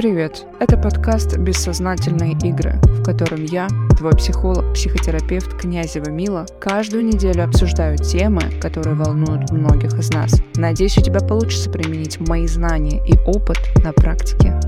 Привет! Это подкаст «Бессознательные игры», в котором я, твой психолог, психотерапевт Князева Мила, каждую неделю обсуждаю темы, которые волнуют многих из нас. Надеюсь, у тебя получится применить мои знания и опыт на практике.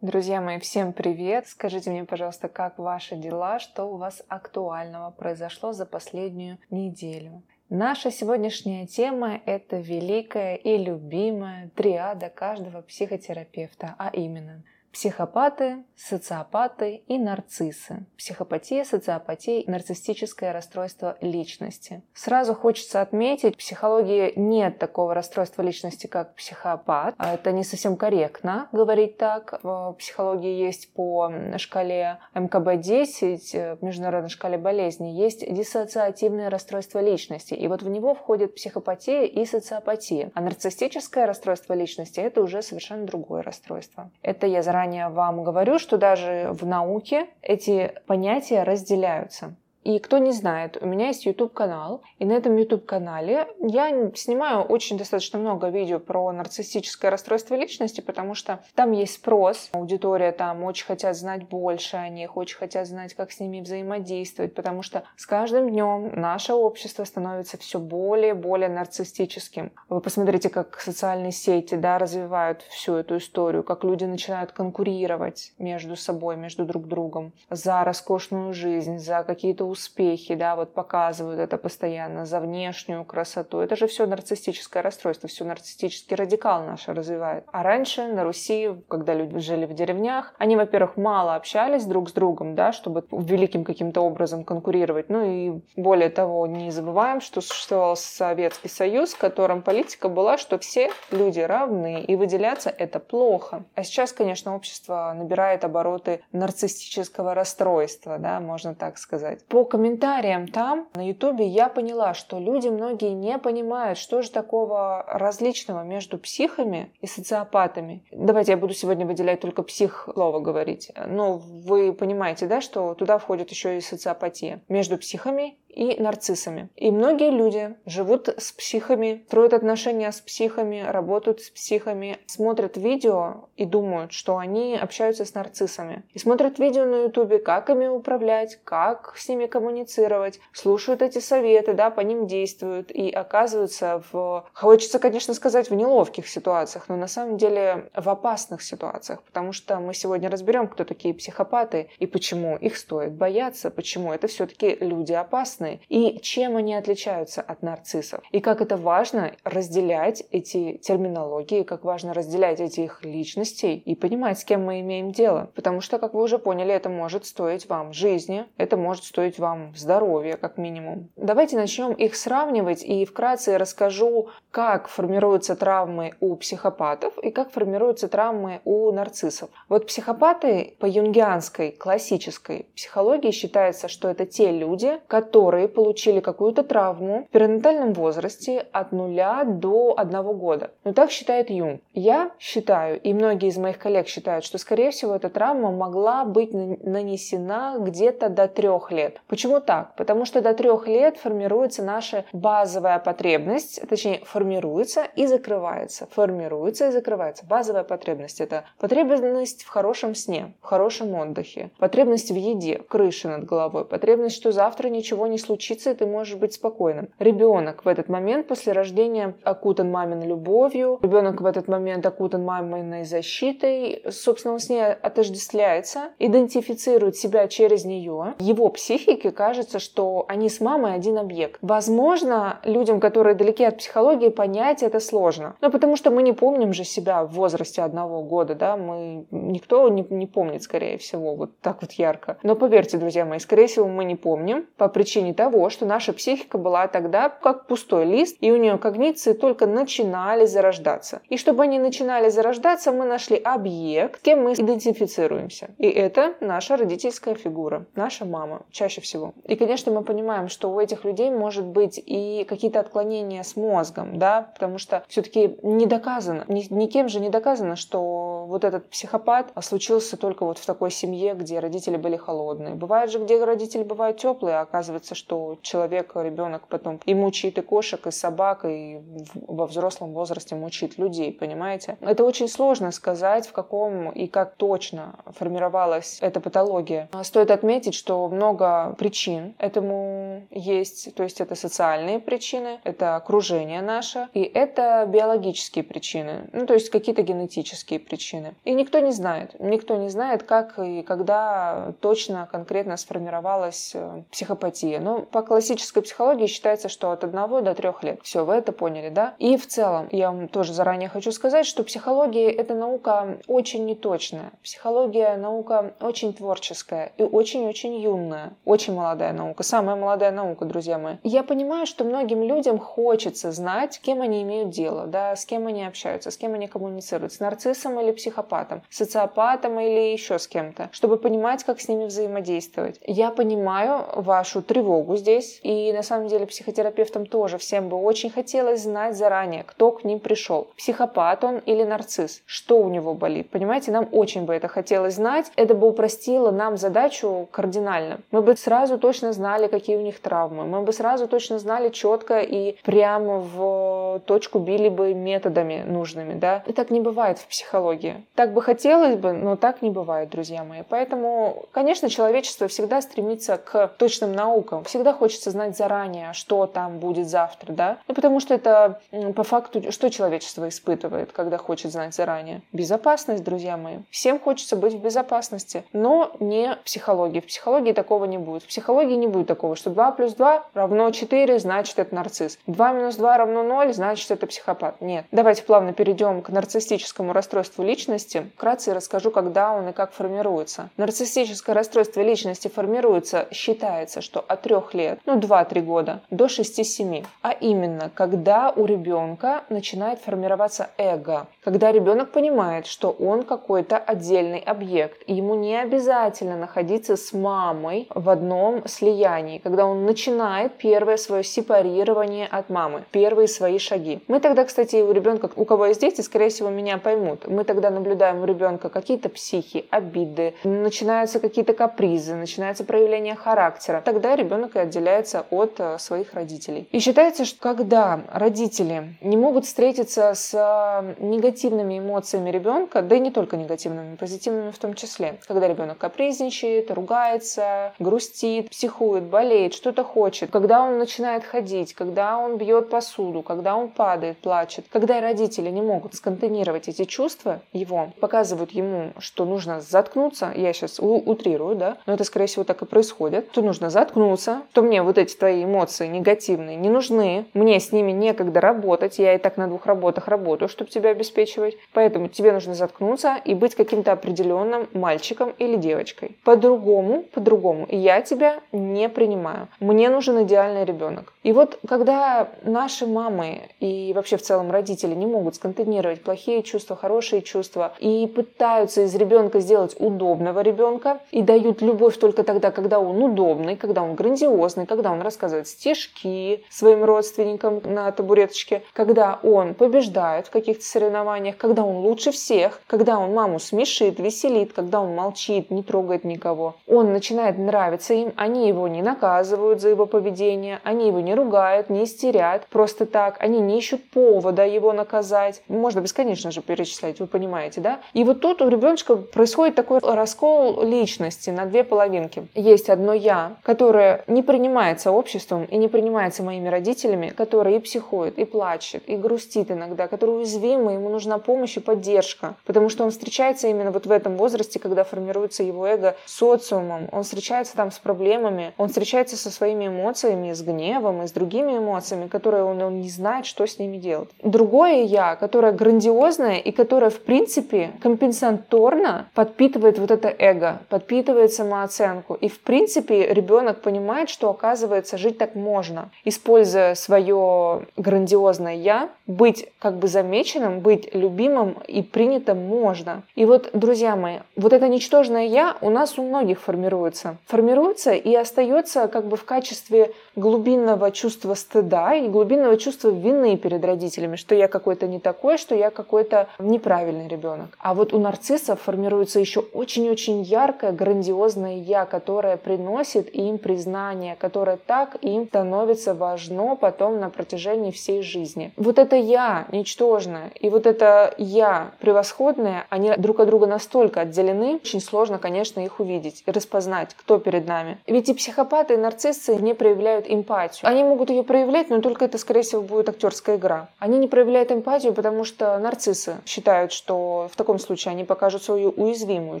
Друзья мои, всем привет! Скажите мне, пожалуйста, как ваши дела, что у вас актуального произошло за последнюю неделю? Наша сегодняшняя тема – это великая и любимая триада каждого психотерапевта, а именно – Психопаты, социопаты и нарциссы. Психопатия, социопатия и нарциссическое расстройство личности. Сразу хочется отметить, в психологии нет такого расстройства личности, как психопат. А это не совсем корректно говорить так. В психологии есть по шкале МКБ-10, в международной шкале болезней, есть диссоциативное расстройство личности. И вот в него входит психопатия и социопатия. А нарциссическое расстройство личности – это уже совершенно другое расстройство. Это я заранее заранее вам говорю, что даже в науке эти понятия разделяются. И кто не знает, у меня есть YouTube-канал, и на этом YouTube-канале я снимаю очень достаточно много видео про нарциссическое расстройство личности, потому что там есть спрос, аудитория там очень хотят знать больше о них, очень хотят знать, как с ними взаимодействовать, потому что с каждым днем наше общество становится все более и более нарциссическим. Вы посмотрите, как социальные сети да, развивают всю эту историю, как люди начинают конкурировать между собой, между друг другом за роскошную жизнь, за какие-то успехи, да, вот показывают это постоянно, за внешнюю красоту. Это же все нарциссическое расстройство, все нарциссический радикал наш развивает. А раньше на Руси, когда люди жили в деревнях, они, во-первых, мало общались друг с другом, да, чтобы великим каким-то образом конкурировать. Ну и более того, не забываем, что существовал Советский Союз, в котором политика была, что все люди равны, и выделяться это плохо. А сейчас, конечно, общество набирает обороты нарциссического расстройства, да, можно так сказать. По по комментариям там на ютубе я поняла, что люди многие не понимают, что же такого различного между психами и социопатами. Давайте я буду сегодня выделять только псих слово говорить. Но вы понимаете, да, что туда входит еще и социопатия. Между психами и нарциссами. И многие люди живут с психами, строят отношения с психами, работают с психами, смотрят видео и думают, что они общаются с нарциссами. И смотрят видео на ютубе, как ими управлять, как с ними коммуницировать, слушают эти советы, да, по ним действуют и оказываются в, хочется, конечно, сказать, в неловких ситуациях, но на самом деле в опасных ситуациях, потому что мы сегодня разберем, кто такие психопаты и почему их стоит бояться, почему это все-таки люди опасные опасны и чем они отличаются от нарциссов. И как это важно разделять эти терминологии, как важно разделять эти их личностей и понимать, с кем мы имеем дело. Потому что, как вы уже поняли, это может стоить вам жизни, это может стоить вам здоровья, как минимум. Давайте начнем их сравнивать и вкратце расскажу, как формируются травмы у психопатов и как формируются травмы у нарциссов. Вот психопаты по юнгианской классической психологии считается, что это те люди, которые которые получили какую-то травму в перинатальном возрасте от нуля до одного года. Но так считает Юнг. Я считаю, и многие из моих коллег считают, что, скорее всего, эта травма могла быть нанесена где-то до трех лет. Почему так? Потому что до трех лет формируется наша базовая потребность, точнее, формируется и закрывается. Формируется и закрывается. Базовая потребность – это потребность в хорошем сне, в хорошем отдыхе, потребность в еде, крыше над головой, потребность, что завтра ничего не случится, и ты можешь быть спокойным. Ребенок в этот момент после рождения окутан маминой любовью, ребенок в этот момент окутан маминой защитой, собственно, он с ней отождествляется, идентифицирует себя через нее. Его психике кажется, что они с мамой один объект. Возможно, людям, которые далеки от психологии, понять это сложно. Но потому что мы не помним же себя в возрасте одного года, да, мы никто не, не помнит, скорее всего, вот так вот ярко. Но поверьте, друзья мои, скорее всего, мы не помним по причине причине того, что наша психика была тогда как пустой лист, и у нее когниции только начинали зарождаться. И чтобы они начинали зарождаться, мы нашли объект, с кем мы идентифицируемся. И это наша родительская фигура, наша мама, чаще всего. И, конечно, мы понимаем, что у этих людей может быть и какие-то отклонения с мозгом, да, потому что все-таки не доказано, ни, никем же не доказано, что вот этот психопат случился только вот в такой семье, где родители были холодные. Бывает же, где родители бывают теплые, а оказывается, что человек, ребенок потом и мучает и кошек, и собак, и во взрослом возрасте мучает людей, понимаете? Это очень сложно сказать, в каком и как точно формировалась эта патология. Стоит отметить, что много причин этому есть, то есть это социальные причины, это окружение наше, и это биологические причины, ну то есть какие-то генетические причины. И никто не знает, никто не знает, как и когда точно, конкретно сформировалась э, психопатия. Но по классической психологии считается, что от 1 до 3 лет. Все, вы это поняли, да? И в целом, я вам тоже заранее хочу сказать, что психология — это наука очень неточная. Психология — наука очень творческая и очень-очень юная. Очень молодая наука. Самая молодая наука, друзья мои. Я понимаю, что многим людям хочется знать, с кем они имеют дело, да, с кем они общаются, с кем они коммуницируют, с нарциссом или психопатом, социопатом или еще с кем-то, чтобы понимать, как с ними взаимодействовать. Я понимаю вашу тревогу здесь, и на самом деле психотерапевтам тоже всем бы очень хотелось знать заранее, кто к ним пришел. Психопат он или нарцисс, что у него болит. Понимаете, нам очень бы это хотелось знать. Это бы упростило нам задачу кардинально. Мы бы сразу точно знали, какие у них травмы. Мы бы сразу точно знали четко и прямо в точку били бы методами нужными, да. И так не бывает в психологии. Так бы хотелось бы, но так не бывает, друзья мои. Поэтому, конечно, человечество всегда стремится к точным наукам. Всегда хочется знать заранее, что там будет завтра, да. Ну, потому что это по факту, что человечество испытывает, когда хочет знать заранее? Безопасность, друзья мои. Всем хочется быть в безопасности, но не в психологии. В психологии такого не будет. В психологии не будет такого, что 2 плюс 2 равно 4, значит это нарцисс. 2 минус 2 равно 0, значит это психопат. Нет. Давайте плавно перейдем к нарциссическому расстройству личности. Вкратце расскажу, когда он и как формируется. Нарциссическое расстройство личности формируется, считается, что от 3 лет, ну 2-3 года, до 6-7. А именно, когда у ребенка начинает формироваться эго. Когда ребенок понимает, что он какой-то отдельный объект, и ему не обязательно находиться с мамой в одном слиянии, когда он начинает первое свое сепарирование от мамы, первые свои шаги. Мы тогда, кстати, у ребенка, у кого есть дети, скорее всего, меня поймут. Мы тогда наблюдаем у ребенка какие-то психи, обиды, начинаются какие-то капризы, начинается проявление характера. Тогда ребенок и отделяется от э, своих родителей. И считается, что когда родители не могут встретиться с э, негативными эмоциями ребенка, да и не только негативными, позитивными в том числе, когда ребенок капризничает, ругается, грустит, психует, болеет, что-то хочет, когда он начинает ходить, когда он бьет посуду, когда он падает, плачет, когда родители не могут сконтейнировать эти чувства его, показывают ему, что нужно заткнуться, я сейчас утрирую, да, но это, скорее всего, так и происходит, то нужно заткнуться, то мне вот эти твои эмоции негативные не нужны, мне с ними некогда работать, я и так на двух работах работаю, чтобы тебя обеспечивать, поэтому тебе нужно заткнуться и быть каким-то определенным мальчиком или девочкой. По-другому, по-другому я тебя не принимаю. Мне нужен идеальный ребенок. И вот когда наши мамы и вообще в целом родители не могут сконтейнировать плохие чувства, хорошие чувства и пытаются из ребенка сделать удобного ребенка и дают любовь только тогда, когда он удобный, когда он грандиозный, когда он рассказывает стишки своим родственникам на табуреточке, когда он побеждает в каких-то соревнованиях, когда он лучше всех, когда он маму смешит, веселит, когда он молчит, не трогает никого. Он начинает нравиться им, они его не наказывают за его поведение, они его не ругают, не истерят просто так, они не ищут повода его наказать. Можно бесконечно же перечислять, вы понимаете, да? И вот тут у ребеночка происходит такой раскол личности на две половинки. Есть одно «я», которое не принимается обществом и не принимается моими родителями, которое и психует, и плачет, и грустит иногда, который уязвимый, ему нужна помощь и поддержка, потому что он встречается именно вот в этом возрасте, когда формируется его эго социумом, он встречается там с проблемами, он встречается со своими эмоциями, с гневом и с другими эмоциями, которые он, он не знает, что с ними делать. Другое я, которое грандиозное и которое, в принципе, компенсаторно подпитывает вот это эго, подпитывает самооценку. И, в принципе, ребенок понимает, что, оказывается, жить так можно, используя свое грандиозное я, быть как бы замеченным, быть любимым и принятым можно. И вот, друзья мои, вот это ничтожное я у нас у многих формируется. Формируется и остается как бы в качестве глубинного чувства стыда и глубинного чувства вины перед родителями, что я какой-то не такой, что я какой-то неправильный ребенок. А вот у нарциссов формируется еще очень-очень яркое, грандиозное я, которое приносит им признание, которое так им становится важно потом на протяжении всей жизни. Вот это я ничтожное и вот это я превосходное, они друг от друга настолько отделены, очень сложно, конечно, их увидеть и распознать, кто перед нами. Ведь и психопаты, и нарциссы не проявляют эмпатию. Они могут ее проявлять, но только это, скорее всего, будет актерская игра. Они не проявляют эмпатию, потому что нарциссы считают, что в таком случае они покажут свою уязвимую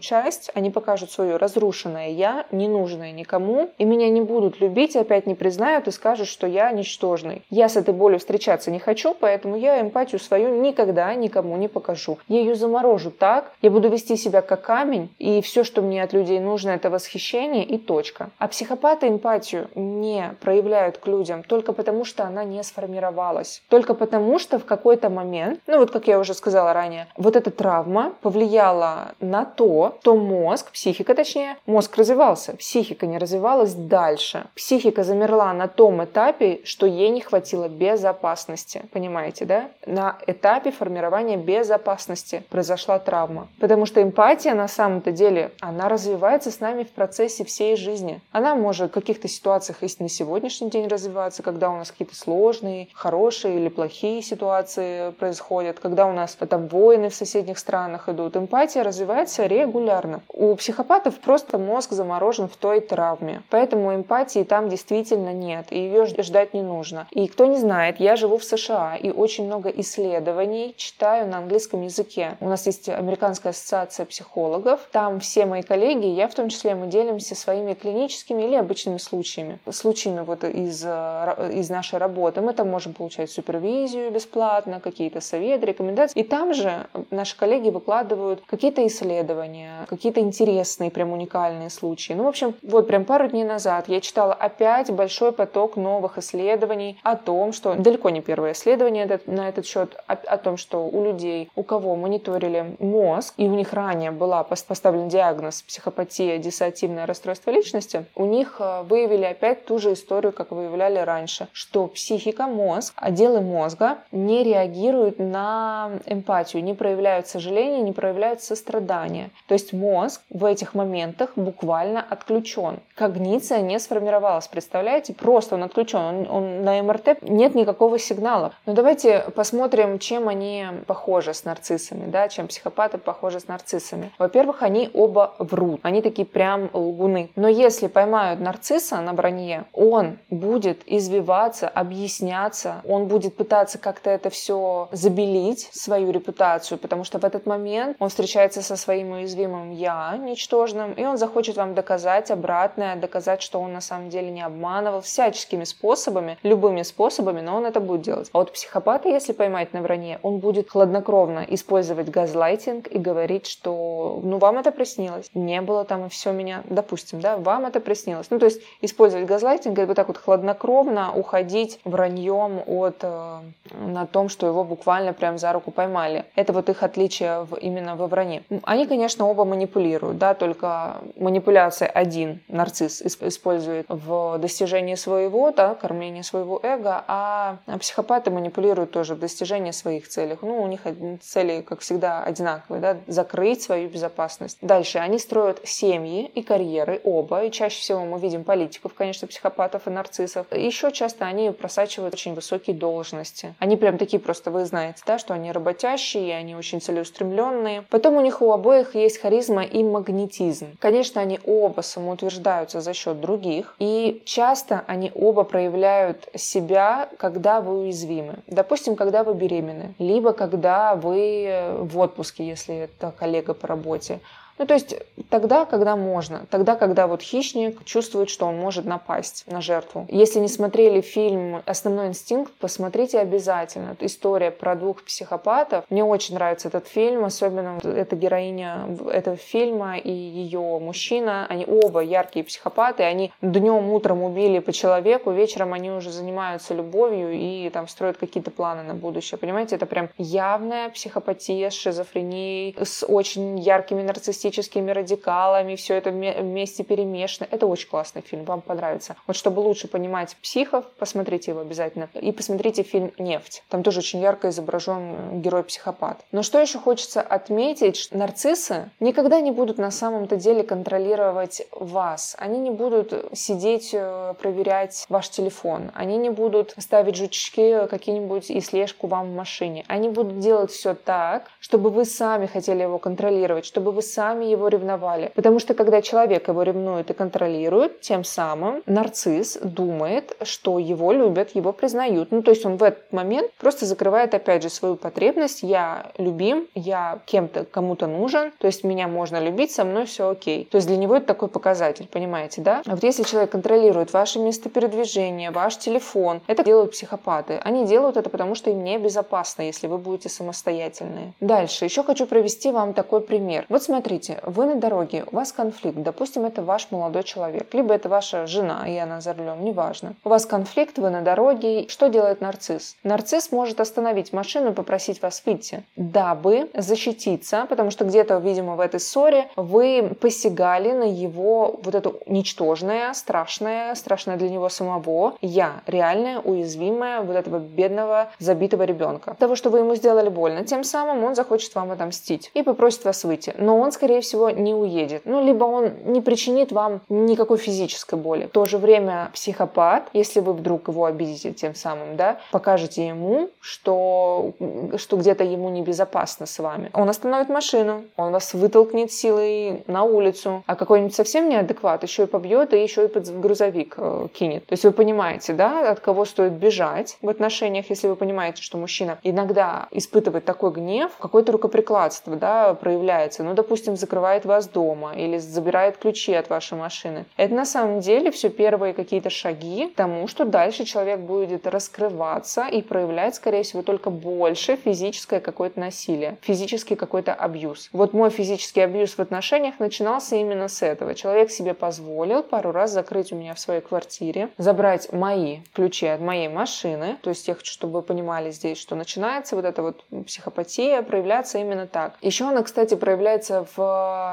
часть, они покажут свое разрушенное «я», ненужное никому, и меня не будут любить, опять не признают и скажут, что я ничтожный. Я с этой болью встречаться не хочу, поэтому я эмпатию свою никогда никому не покажу. Я ее заморожу так, я буду вести себя как камень, и все, что мне от людей нужно, это восхищение и точка. А психопаты эмпатию не проявляют к людям только потому, что она не сформировалась. Только потому, что в какой-то момент, ну вот как я уже сказала ранее, вот эта травма повлияла на то, что мозг, психика точнее, мозг развивался, психика не развивалась дальше. Психика замерла на том этапе, что ей не хватило безопасности. Понимаете, да? На этапе формирования безопасности произошла травма. Потому что эмпатия на самом-то деле, она развивается с нами в процессе всей жизни. Она может в каких-то ситуациях и на сегодняшний день развиваться, когда у нас какие-то сложные, хорошие или плохие ситуации происходят, когда у нас там войны в соседних странах идут. Эмпатия развивается регулярно. У психопатов просто мозг заморожен в той травме. Поэтому эмпатии там действительно нет, и ее ждать не нужно. И кто не знает, я живу в США, и очень много исследований читаю на английском языке. У нас есть Американская ассоциация психологов. Там все мои коллеги, я в том числе, мы делимся своими клиническими или обычными случаями. Случаями вот из, э, из нашей работы. Мы там можем получать супервизию бесплатно, какие-то советы, рекомендации. И там же наши коллеги выкладывают какие-то исследования, какие-то интересные, прям уникальные случаи. Ну, в общем, вот прям пару дней назад я читала опять большой поток новых исследований о том, что далеко не первое исследование на этот счет, о, о том, что у людей, у кого мониторили мозг, и у них ранее была поставлен диагноз психопатия, диссоциативное расстройство личности, у них э, выявили опять ту же историю, как выявляли раньше, что психика, мозг, отделы мозга не реагируют на эмпатию, не проявляют сожаления, не проявляют сострадания. То есть мозг в этих моментах буквально отключен. Когниция не сформировалась, представляете? Просто он отключен, он, он на МРТ нет никакого сигнала. Но давайте посмотрим, чем они похожи с нарциссами, да, чем психопаты похожи с нарциссами. Во-первых, они оба врут, они такие прям лгуны. Но если поймают нарцисса на бронье, он будет извиваться, объясняться, он будет пытаться как-то это все забелить, свою репутацию, потому что в этот момент он встречается со своим уязвимым «я», ничтожным, и он захочет вам доказать обратное, доказать, что он на самом деле не обманывал всяческими способами, любыми способами, но он это будет делать. А вот психопата, если поймать на вранье, он будет хладнокровно использовать газлайтинг и говорить, что ну вам это приснилось, не было там и все меня, допустим, да, вам это приснилось. Ну то есть использовать газлайтинг и вот так вот хладнокровно уходить враньем от э, на том, что его буквально прям за руку поймали. Это вот их отличие в, именно во вранье. Они, конечно, оба манипулируют, да, только манипуляция один нарцисс использует в достижении своего, да, кормлении своего эго, а психопаты манипулируют тоже в достижении своих целей. Ну, у них цели, как всегда, одинаковые, да, закрыть свою безопасность. Дальше они строят семьи и карьеры оба, и чаще всего мы видим политиков, конечно, психопатов и нарциссов. Еще часто они просачивают очень высокие должности. Они прям такие просто, вы знаете, да, что они работящие, они очень целеустремленные. Потом у них у обоих есть харизма и магнетизм. Конечно, они оба самоутверждаются за счет других, и часто они оба проявляют себя, когда вы уязвимы. Допустим, когда вы беременны, либо когда вы в отпуске, если это коллега по работе. Ну, то есть тогда, когда можно, тогда, когда вот хищник чувствует, что он может напасть на жертву. Если не смотрели фильм «Основной инстинкт», посмотрите обязательно. История про двух психопатов. Мне очень нравится этот фильм, особенно эта героиня этого фильма и ее мужчина. Они оба яркие психопаты, они днем, утром убили по человеку, вечером они уже занимаются любовью и там строят какие-то планы на будущее. Понимаете, это прям явная психопатия с шизофренией, с очень яркими нарциссическими политическими радикалами, все это вместе перемешано. Это очень классный фильм, вам понравится. Вот чтобы лучше понимать психов, посмотрите его обязательно. И посмотрите фильм «Нефть». Там тоже очень ярко изображен герой-психопат. Но что еще хочется отметить, что нарциссы никогда не будут на самом-то деле контролировать вас. Они не будут сидеть, э, проверять ваш телефон. Они не будут ставить жучки какие-нибудь и слежку вам в машине. Они будут делать все так, чтобы вы сами хотели его контролировать, чтобы вы сами его ревновали. Потому что когда человек его ревнует и контролирует, тем самым нарцисс думает, что его любят, его признают. Ну, то есть он в этот момент просто закрывает, опять же, свою потребность. Я любим, я кем-то, кому-то нужен, то есть меня можно любить, со мной все окей. То есть для него это такой показатель, понимаете, да? А вот если человек контролирует ваше место передвижения, ваш телефон, это делают психопаты. Они делают это потому, что им небезопасно, если вы будете самостоятельные. Дальше. Еще хочу провести вам такой пример. Вот смотрите, вы на дороге, у вас конфликт. Допустим, это ваш молодой человек, либо это ваша жена, и она за рулем, неважно. У вас конфликт, вы на дороге. Что делает нарцисс? Нарцисс может остановить машину и попросить вас выйти, дабы защититься, потому что где-то, видимо, в этой ссоре вы посягали на его вот это ничтожное, страшное, страшное для него самого я, реальная, уязвимая вот этого бедного, забитого ребенка. Того, что вы ему сделали больно, тем самым он захочет вам отомстить и попросит вас выйти. Но он, скорее всего, не уедет. Ну, либо он не причинит вам никакой физической боли. В то же время психопат, если вы вдруг его обидите тем самым, да, покажете ему, что, что где-то ему небезопасно с вами. Он остановит машину, он вас вытолкнет силой на улицу, а какой-нибудь совсем неадекват еще и побьет, и еще и под грузовик э, кинет. То есть вы понимаете, да, от кого стоит бежать в отношениях, если вы понимаете, что мужчина иногда испытывает такой гнев, какое-то рукоприкладство, да, проявляется. Ну, допустим, закрывает вас дома или забирает ключи от вашей машины. Это на самом деле все первые какие-то шаги к тому, что дальше человек будет раскрываться и проявлять, скорее всего, только больше физическое какое-то насилие, физический какой-то абьюз. Вот мой физический абьюз в отношениях начинался именно с этого. Человек себе позволил пару раз закрыть у меня в своей квартире, забрать мои ключи от моей машины. То есть я хочу, чтобы вы понимали здесь, что начинается вот эта вот психопатия проявляться именно так. Еще она, кстати, проявляется в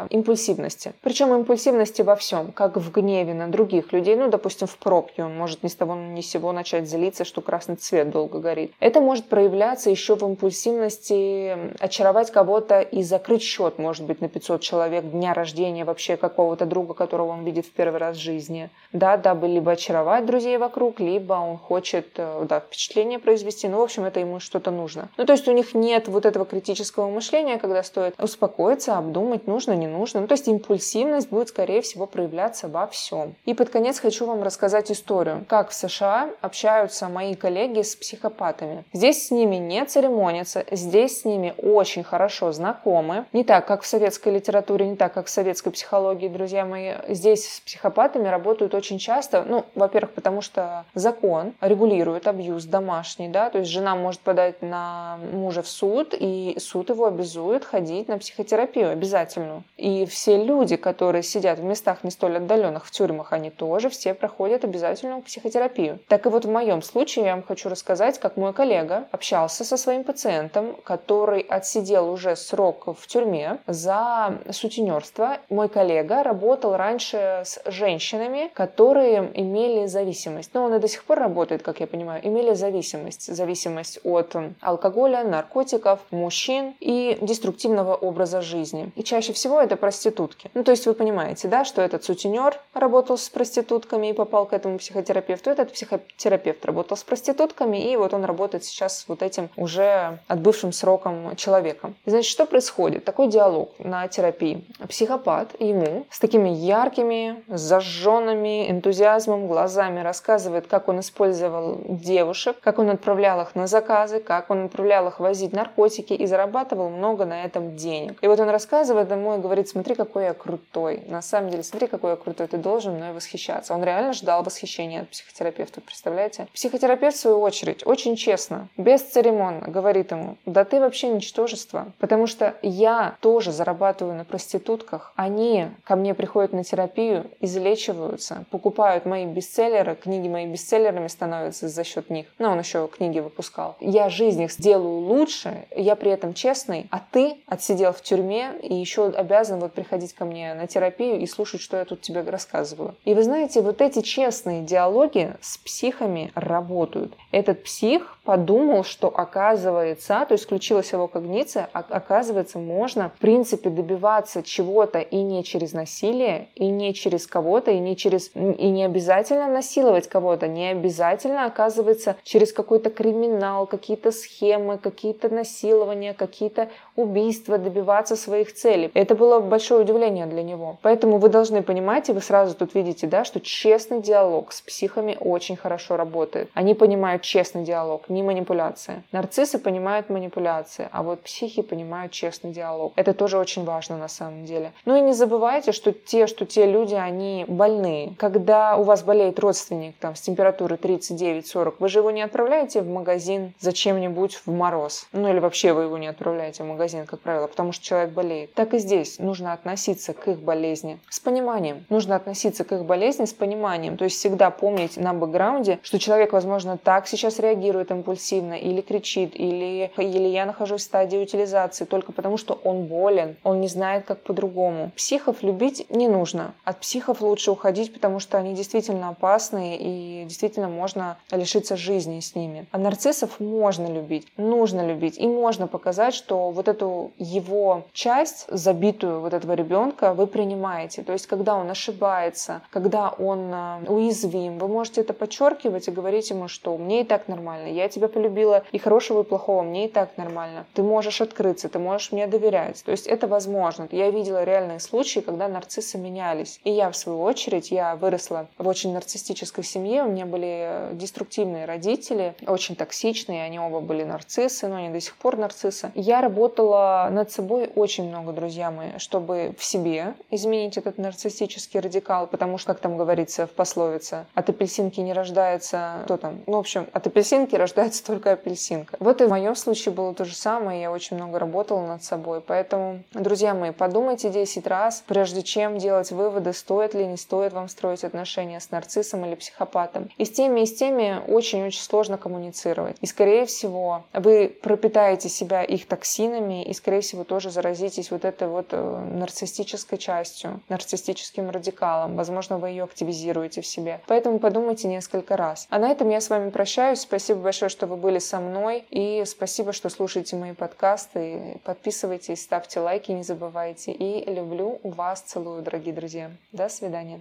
импульсивности. Причем импульсивности во всем, как в гневе на других людей. Ну, допустим, в пробке он может ни с того ни с сего начать злиться, что красный цвет долго горит. Это может проявляться еще в импульсивности очаровать кого-то и закрыть счет, может быть, на 500 человек дня рождения вообще какого-то друга, которого он видит в первый раз в жизни. Да, дабы либо очаровать друзей вокруг, либо он хочет э, да, впечатление произвести. Ну, в общем, это ему что-то нужно. Ну, то есть у них нет вот этого критического мышления, когда стоит успокоиться, обдумать, нужно, не нужно. Ну, то есть импульсивность будет, скорее всего, проявляться во всем. И под конец хочу вам рассказать историю, как в США общаются мои коллеги с психопатами. Здесь с ними не церемонятся, здесь с ними очень хорошо знакомы. Не так, как в советской литературе, не так, как в советской психологии, друзья мои. Здесь с психопатами работают очень часто, ну, во-первых, потому что закон регулирует абьюз домашний, да, то есть жена может подать на мужа в суд, и суд его обязует ходить на психотерапию обязательно. И все люди, которые сидят в местах не столь отдаленных, в тюрьмах, они тоже все проходят обязательную психотерапию. Так и вот в моем случае я вам хочу рассказать, как мой коллега общался со своим пациентом, который отсидел уже срок в тюрьме за сутенерство. Мой коллега работал раньше с женщинами, которые имели зависимость. Но он и до сих пор работает, как я понимаю, имели зависимость. Зависимость от алкоголя, наркотиков, мужчин и деструктивного образа жизни. И чаще всего это проститутки. Ну, то есть вы понимаете, да, что этот сутенер работал с проститутками и попал к этому психотерапевту, этот психотерапевт работал с проститутками, и вот он работает сейчас с вот этим уже отбывшим сроком человеком. Значит, что происходит? Такой диалог на терапии. Психопат ему с такими яркими, зажженными энтузиазмом глазами рассказывает, как он использовал девушек, как он отправлял их на заказы, как он отправлял их возить наркотики и зарабатывал много на этом денег. И вот он рассказывает ему и говорит, смотри, какой я крутой. На самом деле, смотри, какой я крутой, ты должен мной восхищаться. Он реально ждал восхищения от психотерапевта, представляете? Психотерапевт, в свою очередь, очень честно, без церемонно говорит ему, да ты вообще ничтожество, потому что я тоже зарабатываю на проститутках, они ко мне приходят на терапию, излечиваются, покупают мои бестселлеры, книги мои бестселлерами становятся за счет них. Но он еще книги выпускал. Я жизнь их сделаю лучше, я при этом честный, а ты отсидел в тюрьме и еще что обязан вот приходить ко мне на терапию и слушать, что я тут тебе рассказываю. И вы знаете, вот эти честные диалоги с психами работают. Этот псих подумал, что оказывается, то есть включилась его когниция, а оказывается, можно в принципе добиваться чего-то и не через насилие, и не через кого-то, и не через и не обязательно насиловать кого-то, не обязательно оказывается через какой-то криминал, какие-то схемы, какие-то насилования, какие-то убийства добиваться своих целей. Это было большое удивление для него. Поэтому вы должны понимать, и вы сразу тут видите, да, что честный диалог с психами очень хорошо работает. Они понимают честный диалог, не манипуляция. Нарциссы понимают манипуляции, а вот психи понимают честный диалог. Это тоже очень важно на самом деле. Ну и не забывайте, что те, что те люди, они больные. Когда у вас болеет родственник там с температурой 39-40, вы же его не отправляете в магазин зачем-нибудь в мороз. Ну или вообще вы его не отправляете в магазин, как правило, потому что человек болеет. Так и здесь нужно относиться к их болезни с пониманием. Нужно относиться к их болезни с пониманием. То есть всегда помнить на бэкграунде, что человек, возможно, так сейчас реагирует импульсивно или кричит, или, или я нахожусь в стадии утилизации только потому, что он болен, он не знает, как по-другому. Психов любить не нужно. От психов лучше уходить, потому что они действительно опасны и действительно можно лишиться жизни с ними. А нарциссов можно любить, нужно любить и можно показать, что вот эту его часть, забитую вот этого ребенка, вы принимаете. То есть, когда он ошибается, когда он э, уязвим, вы можете это подчеркивать и говорить ему, что мне и так нормально, я тебя полюбила, и хорошего, и плохого, мне и так нормально. Ты можешь открыться, ты можешь мне доверять. То есть это возможно. Я видела реальные случаи, когда нарциссы менялись. И я, в свою очередь, я выросла в очень нарциссической семье, у меня были деструктивные родители, очень токсичные, они оба были нарциссы, но они до сих пор нарциссы. Я работала над собой очень много, друзья мои, чтобы в себе изменить этот нарциссический радикал, потому что, как там говорится в пословице, от апельсинки не рождается, кто там, ну, в общем, от апельсинки рождается только апельсинка. Вот и в моем случае было то же самое, я очень много работала над собой, поэтому, друзья мои, подумайте 10 раз, прежде чем делать выводы, стоит ли, не стоит вам строить отношения с нарциссом или психопатом. И с теми, и с теми очень-очень сложно коммуницировать. И, скорее всего, вы пропитаете себя их токсинами и, скорее всего, тоже заразитесь вот этой вот э, нарциссической частью, нарциссическим радикалом. Возможно, вы ее активизируете в себе. Поэтому подумайте несколько раз. А на этом я с вами прощаюсь. Спасибо большое, что вы были со мной. И спасибо, что слушаете мои подкасты. Подписывайтесь, ставьте лайки, не забывайте. И люблю вас, целую, дорогие друзья. До свидания.